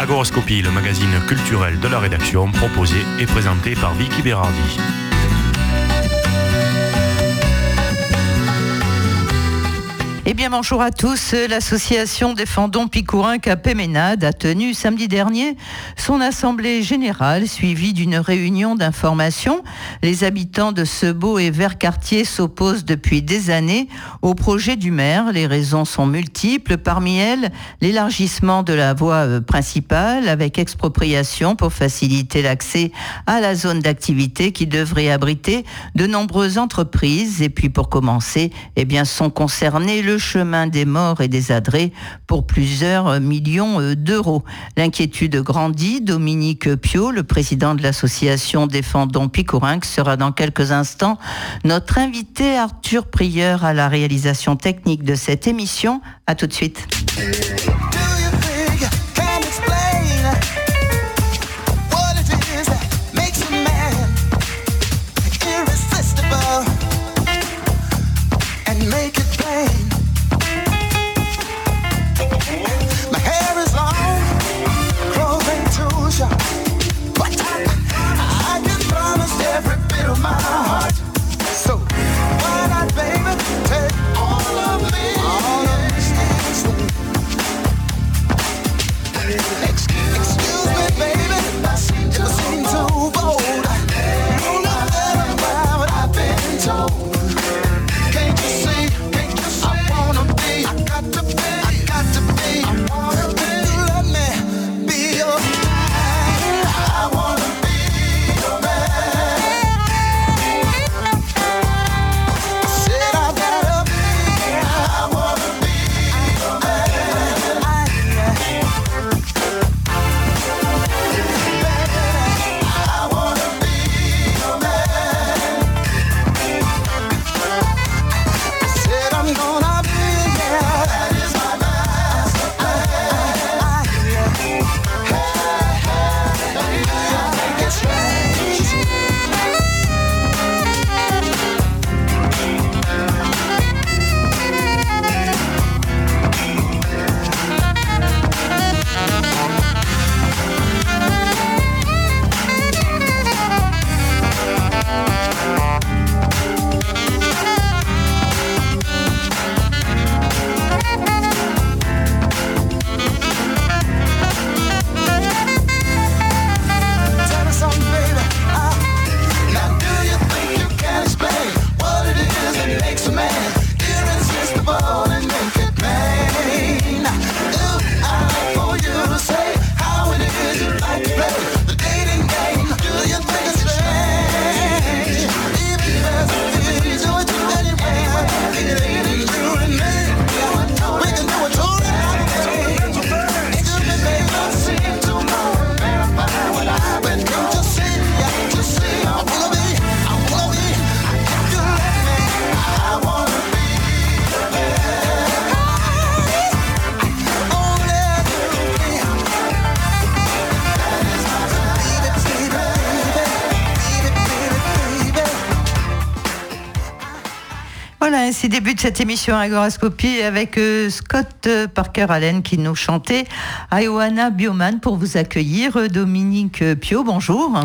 Agoroscopie, le magazine culturel de la rédaction, proposé et présenté par Vicky Berardi. Eh bien, bonjour à tous. L'association Défendons Picourin Capéménade a tenu samedi dernier son assemblée générale suivie d'une réunion d'information. Les habitants de ce beau et vert quartier s'opposent depuis des années au projet du maire. Les raisons sont multiples. Parmi elles, l'élargissement de la voie euh, principale avec expropriation pour faciliter l'accès à la zone d'activité qui devrait abriter de nombreuses entreprises. Et puis, pour commencer, eh bien, sont concernés le chemin des morts et des adrets pour plusieurs millions euh, d'euros. L'inquiétude grandit. Dominique Pio, le président de l'association Défendons Picorinque, sera dans quelques instants notre invité Arthur Prieur à la réalisation technique de cette émission. À tout de suite. Début de cette émission Agorascopie avec euh, Scott euh, Parker Allen qui nous chantait Ioana Bioman pour vous accueillir. Euh, Dominique Pio, bonjour.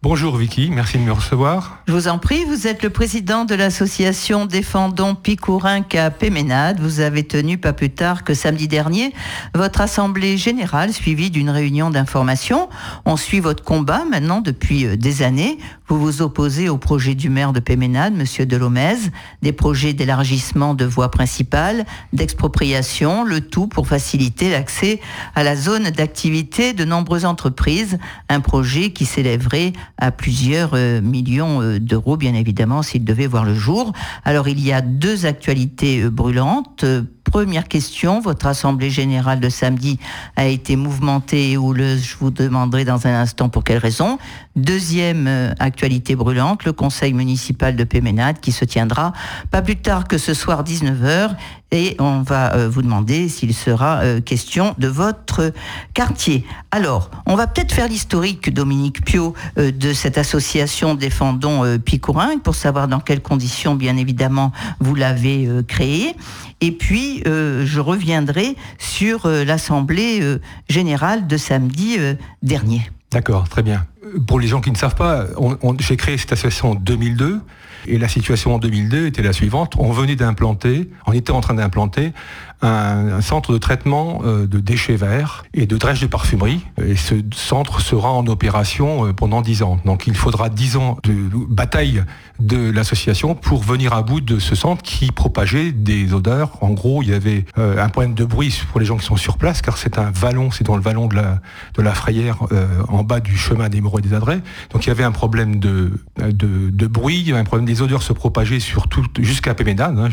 Bonjour Vicky, merci de me recevoir. Je vous en prie, vous êtes le président de l'association Défendons Picourin à. Vous avez tenu pas plus tard que samedi dernier votre assemblée générale suivie d'une réunion d'information. On suit votre combat maintenant depuis euh, des années. Vous vous opposez au projet du maire de Péménade, Monsieur Delomez, des projets d'élargissement de voies principales, d'expropriation, le tout pour faciliter l'accès à la zone d'activité de nombreuses entreprises. Un projet qui s'élèverait à plusieurs euh, millions euh, d'euros, bien évidemment, s'il devait voir le jour. Alors, il y a deux actualités euh, brûlantes. Première question, votre assemblée générale de samedi a été mouvementée et houleuse. Je vous demanderai dans un instant pour quelles raisons. Deuxième actualité brûlante, le conseil municipal de Péménade qui se tiendra pas plus tard que ce soir 19h et on va euh, vous demander s'il sera euh, question de votre quartier. Alors, on va peut-être faire l'historique, Dominique Pio, euh, de cette association Défendons Picourin, pour savoir dans quelles conditions, bien évidemment, vous l'avez créée. Et puis, je reviendrai sur l'Assemblée générale de samedi dernier. D'accord, très bien. Pour les gens qui ne savent pas, j'ai créé cette association en 2002 et la situation en 2002 était la suivante. On venait d'implanter, on était en train d'implanter un, centre de traitement euh, de déchets verts et de drèches de parfumerie. Et ce centre sera en opération euh, pendant 10 ans. Donc il faudra 10 ans de bataille de l'association pour venir à bout de ce centre qui propageait des odeurs. En gros, il y avait euh, un problème de bruit pour les gens qui sont sur place, car c'est un vallon, c'est dans le vallon de la, de la Frayère, en bas du chemin des Moreaux et des Adrets. Donc il y avait un problème de, de, bruit, un problème des odeurs se propager sur tout, jusqu'à Péménade, hein,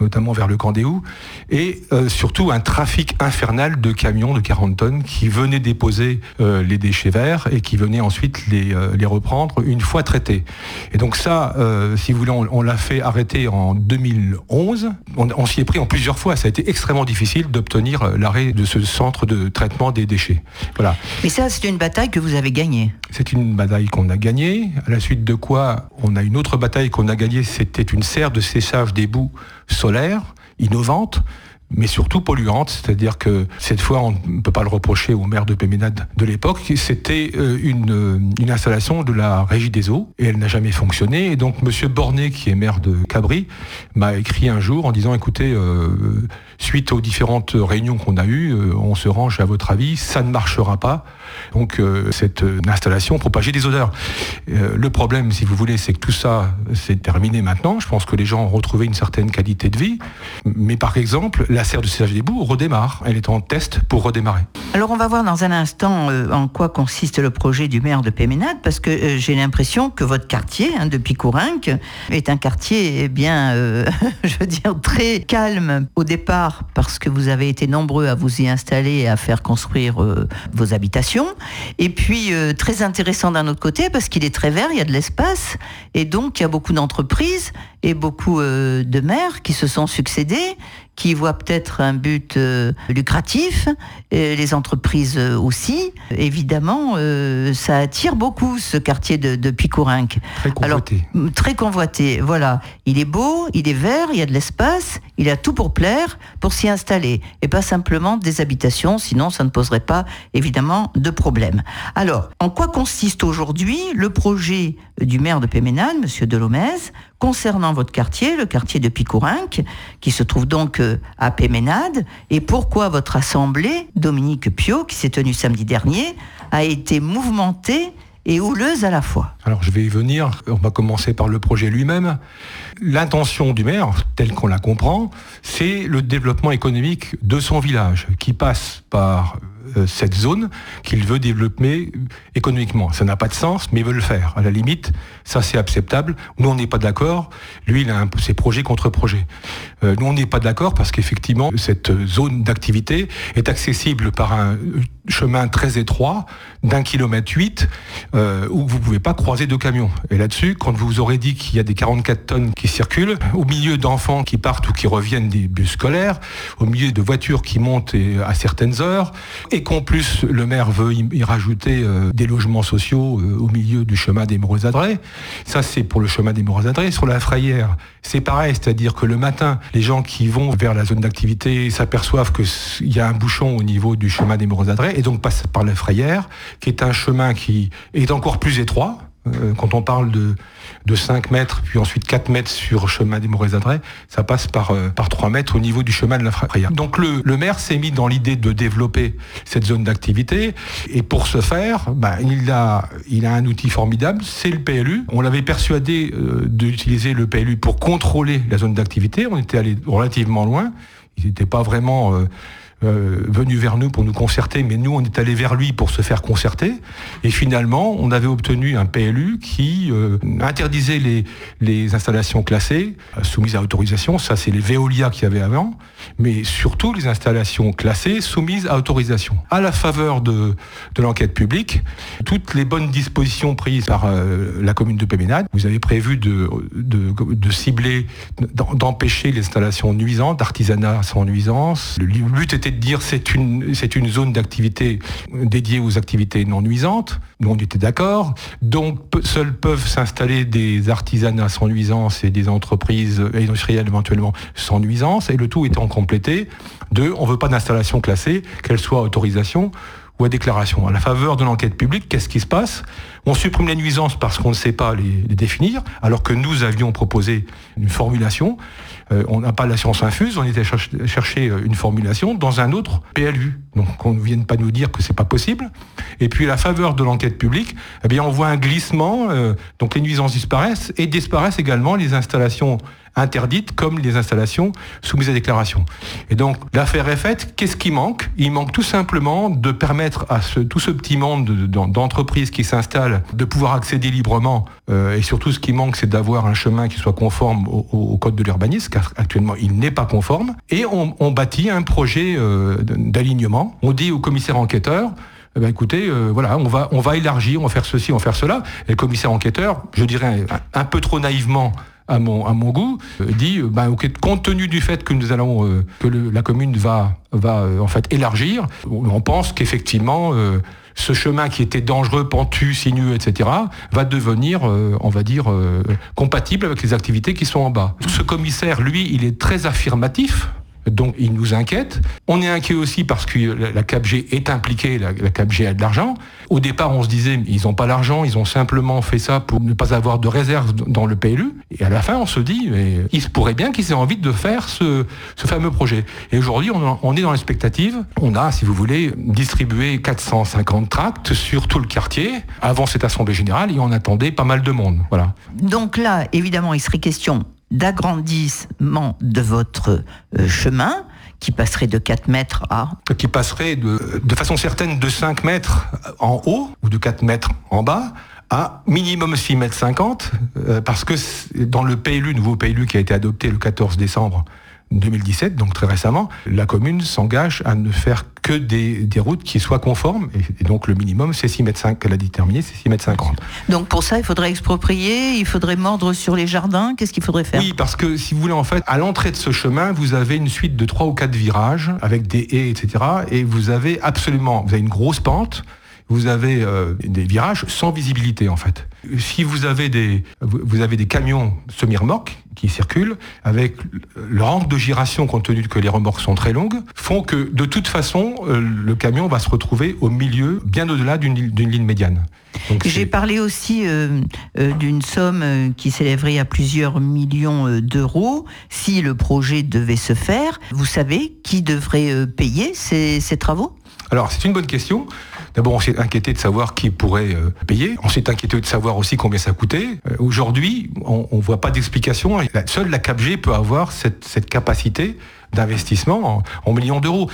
notamment vers le Candéou et euh, surtout un trafic infernal de camions de 40 tonnes qui venaient déposer euh, les déchets verts et qui venaient ensuite les, euh, les reprendre une fois traités. Et donc ça, si vous voulez, on, l'a fait arrêter en 2011. On, s'y est pris en plusieurs fois. Ça a été extrêmement difficile d'obtenir l'arrêt de ce centre de traitement des déchets. Voilà. Mais ça, c'est une bataille que vous avez gagnée. C'est une bataille qu'on a gagnée. À la suite de quoi, on a une autre bataille qu'on a gagnée. C'était une serre de séchage des boues solaires innovante mais surtout polluante, c'est-à-dire que cette fois, on ne peut pas le reprocher au maire de Péménade de l'époque, c'était euh, une, une, installation de la Régie des eaux, et elle n'a jamais fonctionné, et donc Monsieur Bornet, qui est maire de Cabri, m'a écrit un jour en disant, écoutez, euh, suite aux différentes réunions qu'on a eues, euh, on se range à votre avis, ça ne marchera pas, donc cette installation propageait des odeurs. le problème, si vous voulez, c'est que tout ça, c'est terminé maintenant, je pense que les gens ont retrouvé une certaine qualité de vie, mais par exemple, la serre de séchage des boues redémarre. Elle est en test pour redémarrer. Alors on va voir dans un instant euh, en quoi consiste le projet du maire de Péménade, parce que euh, j'ai l'impression que votre quartier hein, de Picourinque est un quartier eh bien, euh, je veux dire, très calme au départ, parce que vous avez été nombreux à vous y installer et à faire construire vos habitations. Et puis très intéressant d'un autre côté, parce qu'il est très vert, il y a de l'espace, et donc il y a beaucoup d'entreprises et beaucoup de maires qui se sont succédés qui voient peut-être un but euh, lucratif, et les entreprises aussi. Évidemment, euh, ça attire beaucoup ce quartier de, de Picourinque. Très convoité. Alors, très convoité, voilà. Il est beau, il est vert, il y a de l'espace, il a tout pour plaire, pour s'y installer. Et pas simplement des habitations, sinon ça ne poserait pas, évidemment, de problème. Alors, en quoi consiste aujourd'hui le projet du maire de Péménane, Monsieur Delomez, concernant votre quartier, le quartier de Picourinque, qui se trouve donc euh, à Péménade, et pourquoi votre assemblée, Dominique Pio, qui s'est tenue samedi dernier, a été mouvementée et houleuse à la fois? Alors je vais y venir, on va commencer par le projet lui-même. L'intention du maire, telle qu'on la comprend, c'est le développement économique de son village, qui passe par euh, cette zone qu'il veut développer économiquement. Ça n'a pas de sens, mais il veut le faire. À la limite, ça c'est acceptable. Nous, on n'est pas d'accord. Lui, il a un, ses projets contre projets. Euh, nous, on n'est pas d'accord parce qu'effectivement, cette zone d'activité est accessible par un chemin très étroit d'un kilomètre huit euh, où vous ne pouvez pas croiser de camions. Et là-dessus, quand vous aurez dit qu'il y a des 44 tonnes circulent, au milieu d'enfants qui partent ou qui reviennent des bus scolaires, au milieu de voitures qui montent à certaines heures, et qu'en plus le maire veut y, rajouter euh, des logements sociaux euh, au milieu du chemin des Moureux Adrets, ça c'est pour le chemin des Moureux Adrets. Sur la Frayère, c'est pareil, c'est-à-dire que le matin, les gens qui vont vers la zone d'activité s'aperçoivent qu'il y a un bouchon au niveau du chemin des Moureux Adrets et donc passe par la Frayère, qui est un chemin qui est encore plus étroit. Euh, quand on parle de, de 5 mètres, puis ensuite 4 mètres sur chemin des Mauvais Adrets, ça passe par, euh, par 3 mètres au niveau du chemin de la. Donc le, le maire s'est mis dans l'idée de développer cette zone d'activité, et pour ce faire, bah, il, a, il a un outil formidable, c'est le PLU. On l'avait persuadé euh, d'utiliser le PLU pour contrôler la zone d'activité, on était allé relativement loin, il n'était pas vraiment euh, venu vers nous pour nous concerter, mais nous, on est allé vers lui pour se faire concerter. Et finalement, on avait obtenu un PLU qui euh, interdisait les, installations classées, euh, soumises à autorisation. Ça, c'est les Veolia qu'il y avait avant. Mais surtout, les installations classées soumises à autorisation. À la faveur de, l'enquête publique, toutes les bonnes dispositions prises par la commune de Péménade, vous avez prévu de, cibler, d'empêcher les installations nuisantes, d'artisanat sans nuisance. Le but dire c'est une, c'est une zone d'activité dédiée aux activités non nuisantes. Nous, on était d'accord. Donc, seuls peuvent s'installer des artisanats sans nuisance et des entreprises industrielles éventuellement sans nuisance. Et le tout étant complété de, on veut pas d'installation classée, qu'elle soit autorisation ou à déclaration. À la faveur de l'enquête publique, qu'est-ce qui se passe? On supprime les nuisances parce qu'on ne sait pas les, définir, alors que nous avions proposé une formulation. Euh, on n'a pas la science infuse, on était chercher euh, une formulation dans un autre PLU. Donc qu'on ne vienne pas nous dire que c'est pas possible. Et puis à la faveur de l'enquête publique, eh bien on voit un glissement, euh, donc les nuisances disparaissent et disparaissent également les installations interdites comme les installations soumises à déclaration. Et donc l'affaire est faite, qu'est-ce qui manque? Il manque tout simplement de permettre à tout ce petit monde d'entreprises qui s'installent de pouvoir accéder librement euh, et surtout ce qui manque c'est d'avoir un chemin qui soit conforme au, code de l'urbanisme car actuellement il n'est pas conforme et on, on bâtit un projet euh, d'alignement. On dit au commissaire enquêteur eh ben écoutez, euh, voilà, on va, on va élargir, on va faire ceci, on va faire cela. Et le commissaire enquêteur, je dirais un peu trop naïvement, à mon, goût, euh, dit, euh, ben, compte tenu du fait que nous allons, que la commune va, va en fait élargir, on pense qu'effectivement, ce chemin qui était dangereux, pentu, sinueux, etc., va devenir, on va dire, compatible avec les activités qui sont en bas. Ce commissaire, lui, il est très affirmatif donc il nous inquiète. On est inquiet aussi parce que la CAPG est impliquée, la, CAPG a de l'argent. Au départ, on se disait, ils n'ont pas l'argent, ils ont simplement fait ça pour ne pas avoir de réserve dans le PLU. Et à la fin, on se dit, il se pourrait bien qu'ils aient envie de faire ce, fameux projet. Et aujourd'hui, on, est dans l'expectative. On a, si vous voulez, distribué 450 tracts sur tout le quartier avant cette assemblée générale et on attendait pas mal de monde. Voilà. Donc là, évidemment, il serait question d'agrandissement de votre euh, chemin qui passerait de 4 mètres à... Qui passerait de, façon certaine de 5 mètres en haut ou de 4 mètres en bas à minimum 6 mètres 50 euh, parce que dans le PLU, nouveau PLU qui a été adopté le 14 décembre 2017, donc très récemment, la commune s'engage à ne faire que des, routes qui soient conformes. Et, donc le minimum, c'est 6 mètres 5 qu'elle a déterminé, c'est 6 mètres 50. Donc pour ça, il faudrait exproprier, il faudrait mordre sur les jardins. Qu'est-ce qu'il faudrait faire? Oui, parce que si vous voulez, en fait, à l'entrée de ce chemin, vous avez une suite de 3 ou 4 virages avec des haies, etc. Et vous avez absolument, vous avez une grosse pente vous avez euh, des virages sans visibilité en fait. Si vous avez des, vous avez des camions semi-remorques qui circulent avec leur angle de giration compte tenu que les remorques sont très longues, font que de toute façon euh, le camion va se retrouver au milieu, bien au-delà d'une ligne médiane. J'ai parlé aussi euh, d'une somme qui s'élèverait à plusieurs millions d'euros si le projet devait se faire. Vous savez qui devrait payer ces, ces travaux? Alors c'est une bonne question. D'abord, on s'est inquiété de savoir qui pourrait euh, payer. On s'est inquiété de savoir aussi combien ça coûtait. Euh, aujourd'hui, on ne voit pas d'explication. Seule la CAPG peut avoir cette, cette capacité d'investissement en, millions d'euros.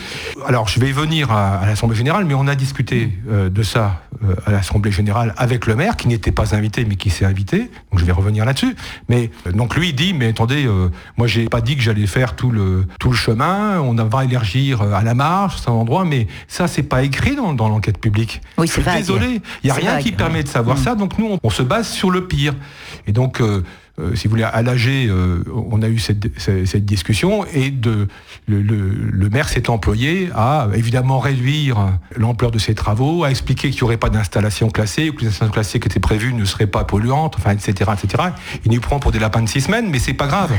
Alors, je vais venir à, l'Assemblée générale, mais on a discuté euh, de ça à l'Assemblée générale avec le maire, qui n'était pas invité, mais qui s'est invité. Donc, je vais revenir là-dessus. Mais donc lui il dit, mais attendez, moi j'ai pas dit que j'allais faire tout le tout le chemin. On va élargir à la marge, c'est un endroit, mais ça c'est pas écrit dans, dans l'enquête publique. Oui, c'est Désolé, il n'y a rien qui permet de savoir mm. ça. Donc nous, on, se base sur le pire. Et donc, euh, euh, si vous voulez, à l'AG, euh, on a eu cette, discussion et de, le, maire s'est employé à évidemment réduire l'ampleur de ses travaux, à expliquer qu'il n'y aurait pas d'installation classée, que les installations classées qui étaient prévues ne seraient pas polluantes, enfin, etc., etc. Il nous prend pour des lapins de six semaines, mais c'est pas grave.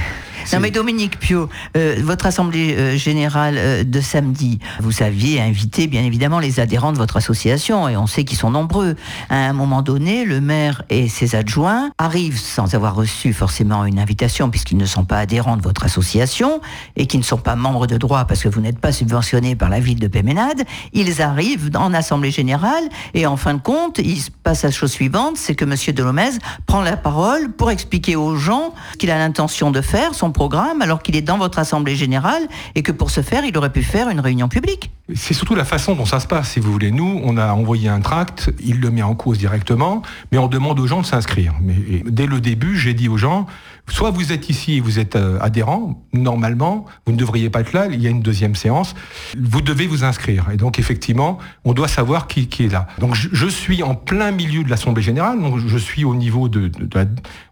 Non mais Dominique Pio, euh, votre assemblée générale de samedi, vous aviez invité bien évidemment les adhérents de votre association et on sait qu'ils sont nombreux. À un moment donné, le maire et ses adjoints arrivent sans avoir reçu forcément une invitation puisqu'ils ne sont pas adhérents de votre association et qui ne sont pas membres de droit parce que vous n'êtes pas subventionné par la ville de Péménade, ils arrivent en assemblée générale et en fin de compte, il se passe la chose suivante, c'est que M. Delomez prend la parole pour expliquer aux gens ce qu'il a l'intention de faire, son programme alors qu'il est dans votre assemblée générale et que pour ce faire, il aurait pu faire une réunion publique. C'est surtout la façon dont ça se passe, si vous voulez. Nous, on a envoyé un tract, il le met en cause directement, mais on demande aux gens de s'inscrire. Mais dès le début, j'ai dit aux gens, soit vous êtes ici et vous êtes euh, adhérent, normalement, vous ne devriez pas être là, il y a une deuxième séance, vous devez vous inscrire. Et donc, effectivement, on doit savoir qui, est là. Donc, je, suis en plein milieu de l'Assemblée générale, donc je suis au niveau de,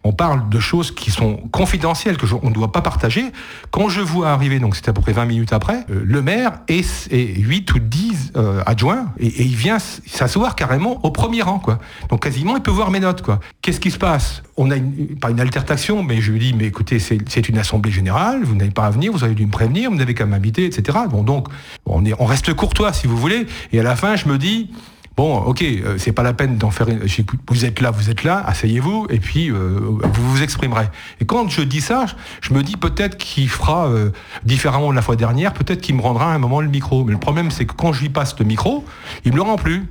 on parle de choses qui sont confidentielles, que on ne doit pas partager. Quand je vois arriver, donc c'était à peu près 20 minutes après, euh, le maire et, et 8 ou 10 euh, adjoints, et, il vient s'asseoir carrément au premier rang, quoi. Donc quasiment, il peut voir mes notes. Qu'est-ce qui se passe? On a une, pas une altercation, mais je lui dis, mais écoutez, c'est une assemblée générale, vous n'avez pas à venir, vous avez dû me prévenir, vous n'avez qu'à m'inviter, etc. Bon, donc, on, on reste courtois, si vous voulez. Et à la fin, je me dis, Bon, ok, euh, c'est pas la peine d'en faire. Vous êtes là, vous êtes là, asseyez-vous, et puis euh, vous vous exprimerez. Et quand je dis ça, je me dis peut-être qu'il fera euh, différemment de la fois dernière, peut-être qu'il me rendra à un moment le micro. Mais le problème, c'est que quand je lui passe le micro, il me le rend plus.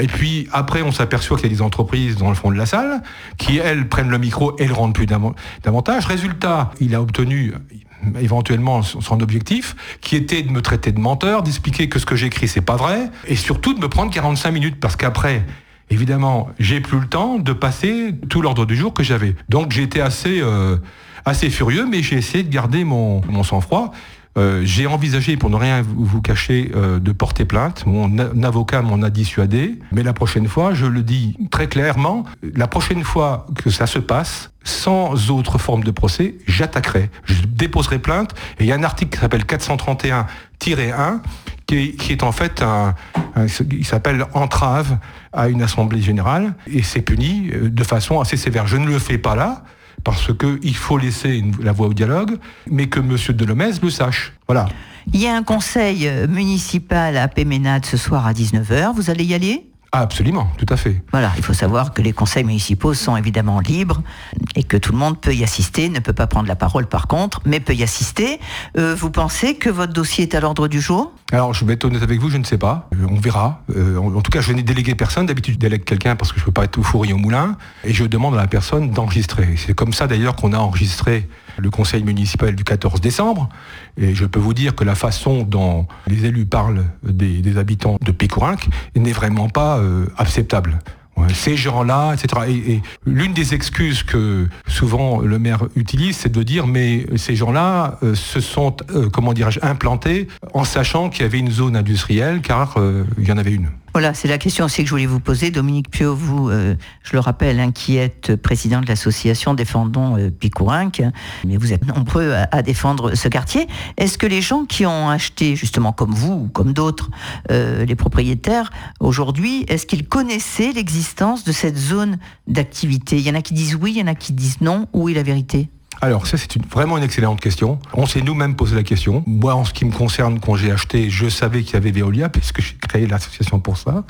et puis après, on s'aperçoit qu'il y a des entreprises dans le fond de la salle qui elles prennent le micro et le rendent plus davantage. Résultat, il a obtenu éventuellement son objectif, qui était de me traiter de menteur, d'expliquer que ce que j'écris c'est pas vrai, et surtout de me prendre 45 minutes, parce qu'après, évidemment, j'ai plus le temps de passer tout l'ordre du jour que j'avais. Donc j'étais assez, euh, assez furieux, mais j'ai essayé de garder mon, mon sang-froid. Euh, j'ai envisagé, pour ne rien vous cacher, euh, de porter plainte. Mon avocat m'en a dissuadé. Mais la prochaine fois, je le dis très clairement, la prochaine fois que ça se passe, sans autre forme de procès, j'attaquerai. Je déposerai plainte. Et il y a un article qui s'appelle 431-1 qui, qui est, en fait un, il s'appelle entrave à une assemblée générale et c'est puni euh, de façon assez sévère. Je ne le fais pas là parce qu'il faut laisser la voie au dialogue, mais que M. Delomez le sache. Voilà. Il y a un conseil municipal à Péménade ce soir à 19h. Vous allez y aller? Ah, absolument, tout à fait. Voilà, il faut savoir que les conseils municipaux sont évidemment libres et que tout le monde peut y assister, ne peut pas prendre la parole par contre, mais peut y assister. Euh, vous pensez que votre dossier est à l'ordre du jour? Alors, je vais être honnête avec vous, je ne sais pas. Euh, on verra. Euh, en, tout cas, je n'ai délégué personne. D'habitude, je délègue quelqu'un parce que je ne peux pas être au fourri au moulin. Et je demande à la personne d'enregistrer. C'est comme ça d'ailleurs qu'on a enregistré le conseil municipal du 14 décembre. Et je peux vous dire que la façon dont les élus parlent des, habitants de Pécourinc n'est vraiment pas euh, acceptable. ces gens-là, etc. Et, l'une des excuses que souvent le maire utilise, c'est de dire mais ces gens-là euh, se sont, euh, comment dirais-je, implantés en sachant qu'il y avait une zone industrielle, car il y en avait une. Voilà, c'est la question aussi que je voulais vous poser. Dominique Pio, vous, euh, je le rappelle, inquiète président de l'association Défendons euh, Picourinc, mais vous êtes nombreux à, défendre ce quartier. Est-ce que les gens qui ont acheté, justement comme vous ou comme d'autres, euh, les propriétaires, aujourd'hui, est-ce qu'ils connaissaient l'existence de cette zone d'activité? Il y en a qui disent oui, il y en a qui disent non. Où est la vérité? Alors ça c'est vraiment une excellente question. On s'est nous-mêmes posé la question. Moi en ce qui me concerne, quand j'ai acheté, je savais qu'il y avait Veolia puisque j'ai créé l'association pour ça.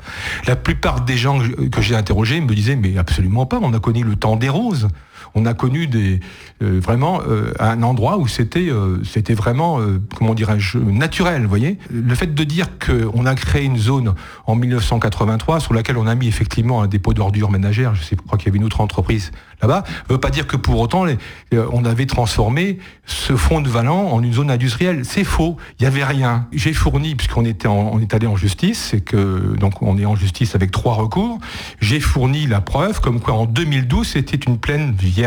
La plupart des gens que j'ai interrogés me disaient mais absolument pas, on a connu le temps des roses on a connu des, euh, vraiment euh, un endroit où c'était euh, c'était vraiment, comment dirais-je, naturel, vous voyez. Le fait de dire qu'on a créé une zone en 1983 sur laquelle on a mis effectivement un dépôt d'ordures ménagères, je sais, je crois qu'il y avait une autre entreprise là-bas, ne veut pas dire que pour autant on avait transformé ce fond de Valan en une zone industrielle. C'est faux, il n'y avait rien. J'ai fourni, puisqu'on était on est allé en justice, et que donc on est en justice avec trois recours, j'ai fourni la preuve comme quoi en 2012 c'était une plaine vierge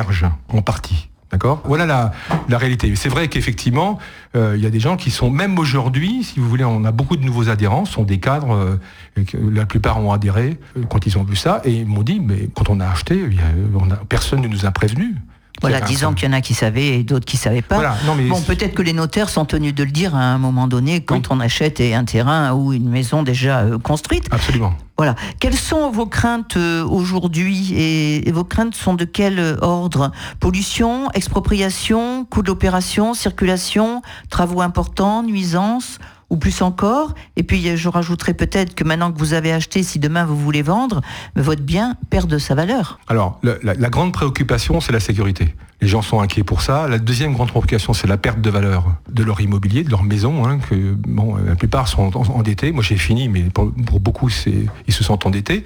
en partie. D'accord? Voilà la, la réalité. C'est vrai qu'effectivement, euh, il y a des gens qui sont, même aujourd'hui, si vous voulez, on a beaucoup de nouveaux adhérents, sont des cadres, euh, la plupart ont adhéré euh, quand ils ont vu ça, et ils m'ont dit, mais quand on a acheté, personne ne nous a prévenus. Voilà, disons qu'il y en a qui savaient et d'autres qui ne savaient pas. bon, peut-être que les notaires sont tenus de le dire à un moment donné quand on achète un terrain ou une maison déjà construite. Absolument. Voilà. Quelles sont vos craintes euh, aujourd'hui et, vos craintes sont de quel euh, ordre? Pollution, expropriation, coût d'opération, circulation, travaux importants, nuisances? Ou plus encore. Et puis je rajouterai peut-être que maintenant que vous avez acheté, si demain vous voulez vendre, votre bien perd de sa valeur. Alors la, grande préoccupation, c'est la sécurité. Les gens sont inquiets pour ça. La deuxième grande préoccupation, c'est la perte de valeur de leur immobilier, de leur maison. Hein, que, bon, la plupart sont endettés. Moi, j'ai fini, mais pour, beaucoup, ils se sentent endettés.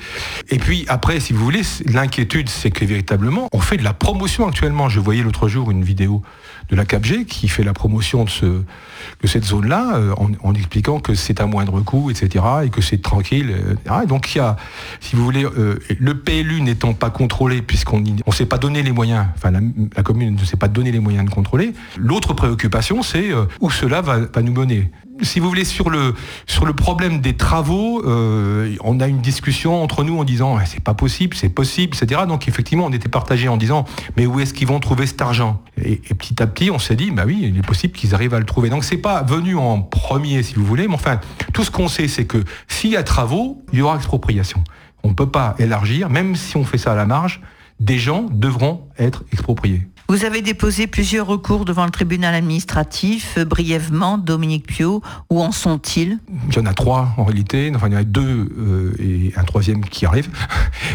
Et puis après, si vous voulez, l'inquiétude, c'est que véritablement, on fait de la promotion actuellement. Je voyais l'autre jour une vidéo de la CAPG qui fait la promotion de, ce, de cette zone-là euh, en, expliquant que c'est à moindre coût, etc. et que c'est tranquille. Euh, donc il y a, si vous voulez, euh, le PLU n'étant pas contrôlé puisqu'on ne s'est pas donné les moyens, enfin la, commune ne s'est pas donné les moyens de contrôler, l'autre préoccupation c'est où cela va nous mener si vous voulez, sur le, sur le problème des travaux, euh, on a une discussion entre nous en disant c'est pas possible, c'est possible, etc. Donc effectivement, on était partagé en disant mais où est-ce qu'ils vont trouver cet argent? Et, petit à petit, on s'est dit bah oui, il est possible qu'ils arrivent à le trouver. Donc c'est pas venu en premier, si vous voulez, mais enfin, tout ce qu'on sait, c'est que s'il y a travaux, il y aura expropriation. On ne peut pas élargir, même si on fait ça à la marge, des gens devront être expropriés. Vous avez déposé plusieurs recours devant le tribunal administratif. Euh, brièvement, Dominique Pio, où en sont-ils? Il y en a trois en réalité. Enfin, il y en a deux euh, et un troisième qui arrive.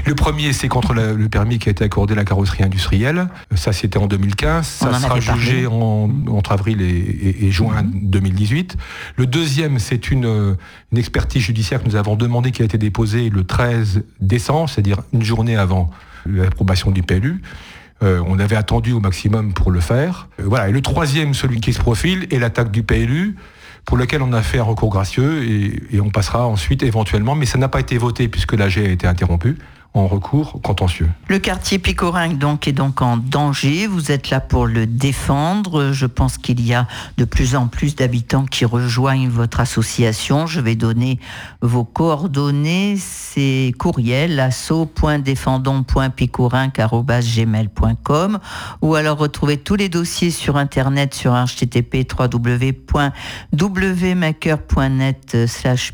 Le premier, c'est contre le permis qui a été accordé à la carrosserie industrielle. Ça, c'était en 2015. Ça sera jugé entre avril et, juin 2018. Le deuxième, c'est une, une expertise judiciaire que nous avons demandé qui a été déposée le 13 décembre, c'est-à-dire une journée avant l'approbation du PLU. Euh, on avait attendu au maximum pour le faire. Euh, voilà. Et le troisième, celui qui se profile, est l'attaque du PLU pour lequel on a fait un recours gracieux et, on passera ensuite éventuellement, mais ça n'a pas été voté puisque l'AG a été interrompu en recours contentieux. Le quartier Picorin donc est donc en danger. Vous êtes là pour le défendre. Je pense qu'il y a de plus en plus d'habitants qui rejoignent votre association. Je vais donner vos coordonnées. C'est courriel asso.défendons.picorin.gmail.com ou alors retrouvez tous les dossiers sur internet sur http www.wmaker.net slash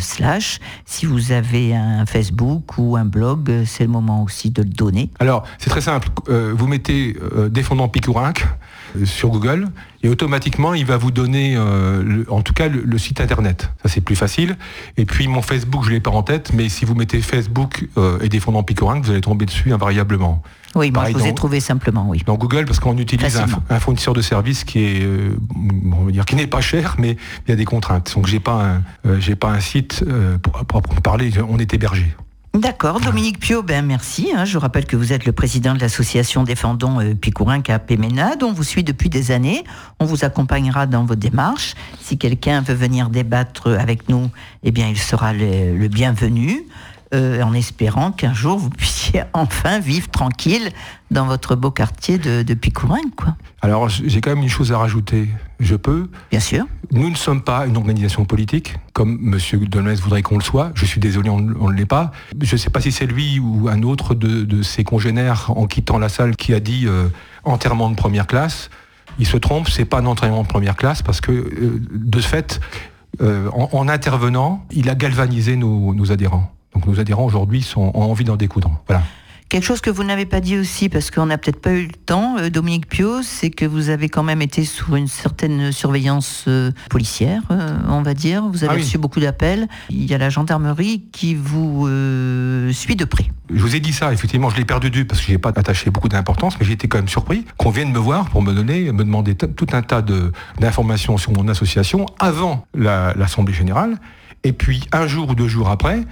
slash si vous avez un Facebook ou un blog, euh, c'est le moment aussi de le donner. Alors, c'est très simple. Euh, vous mettez euh, Défendant Picourinc sur Google et automatiquement il va vous donner en tout cas le, site internet. Ça c'est plus facile. Et puis mon Facebook je l'ai pas en tête, mais si vous mettez Facebook et défendant Picorinck, vous allez tomber dessus invariablement. Oui, moi je vous ai trouvé simplement, oui. Dans Google, parce qu'on utilise un, fournisseur de services qui est, on va dire, qui n'est pas cher, mais il y a des contraintes. Donc j'ai pas j'ai pas un site pour, pour, parler. On est hébergé. D'accord, Dominique Pio, ben merci. Hein. Je rappelle que vous êtes le président de l'association Défendons euh, Picourin Péménade. On vous suit depuis des années. On vous accompagnera dans vos démarches. Si quelqu'un veut venir débattre avec nous, eh bien, il sera le bienvenu. Euh, en espérant qu'un jour vous puissiez enfin vivre tranquille dans votre beau quartier de, de Quoi. Alors j'ai quand même une chose à rajouter. Je peux Bien sûr. Nous ne sommes pas une organisation politique, comme M. Delmez voudrait qu'on le soit. Je suis désolé, on ne l'est pas. Je ne sais pas si c'est lui ou un autre de, ses congénères en quittant la salle qui a dit euh, enterrement de première classe. Il se trompe, c'est pas un enterrement de première classe parce que euh, de ce fait, en, intervenant, il a galvanisé nos adhérents. Donc nos adhérents aujourd'hui ont envie d'en découdre. Voilà. Quelque chose que vous n'avez pas dit aussi, parce qu'on n'a peut-être pas eu le temps, euh, Dominique Pio, c'est que vous avez quand même été sous une certaine surveillance euh, policière, euh, on va dire. Vous avez ah reçu beaucoup d'appels. Il y a la gendarmerie qui vous suit de près. Je vous ai dit ça, effectivement, je l'ai perdu de vue parce que je n'ai pas attaché beaucoup d'importance, mais j'ai été quand même surpris qu'on vienne me voir pour me donner, me demander tout un tas d'informations sur mon association avant l'Assemblée générale. Et puis, un jour ou deux jours après,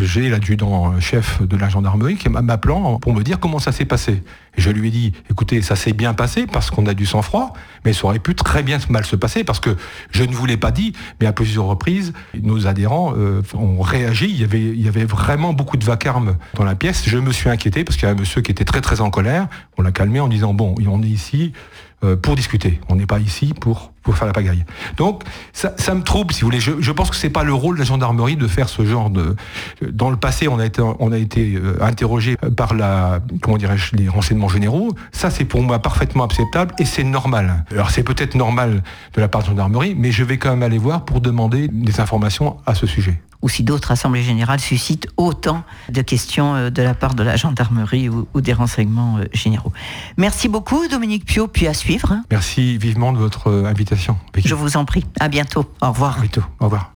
j'ai l'adjudant-chef de la gendarmerie qui m'appelant pour me dire comment ça s'est passé. Et je lui ai dit, écoutez, ça s'est bien passé parce qu'on a du sang-froid, mais ça aurait pu très bien mal se passer parce que je ne vous l'ai pas dit, mais à plusieurs reprises, nos adhérents euh, ont réagi. Il y, avait, avait vraiment beaucoup de vacarme dans la pièce. Je me suis inquiété parce qu'il y a un monsieur qui était très très en colère. On l'a calmé en disant, bon, on est ici, pour discuter. On n'est pas ici pour, pour faire la pagaille. Donc ça, me trouble, si vous voulez. Je, pense que c'est pas le rôle de la gendarmerie de faire ce genre de. Dans le passé, on a été, on a été euh, interrogé par la, comment dirais-je, les renseignements généraux. Ça, c'est pour moi parfaitement acceptable et c'est normal. Alors c'est peut-être normal de la part de la gendarmerie, mais je vais quand même aller voir pour demander des informations à ce sujet ou si d'autres assemblées générales suscitent autant de questions euh, de la part de la gendarmerie ou, des renseignements euh, généraux. Merci beaucoup Dominique Pio, puis à suivre. Merci vivement de votre euh, invitation. Je vous en prie. À bientôt. Au revoir. À bientôt. Au revoir.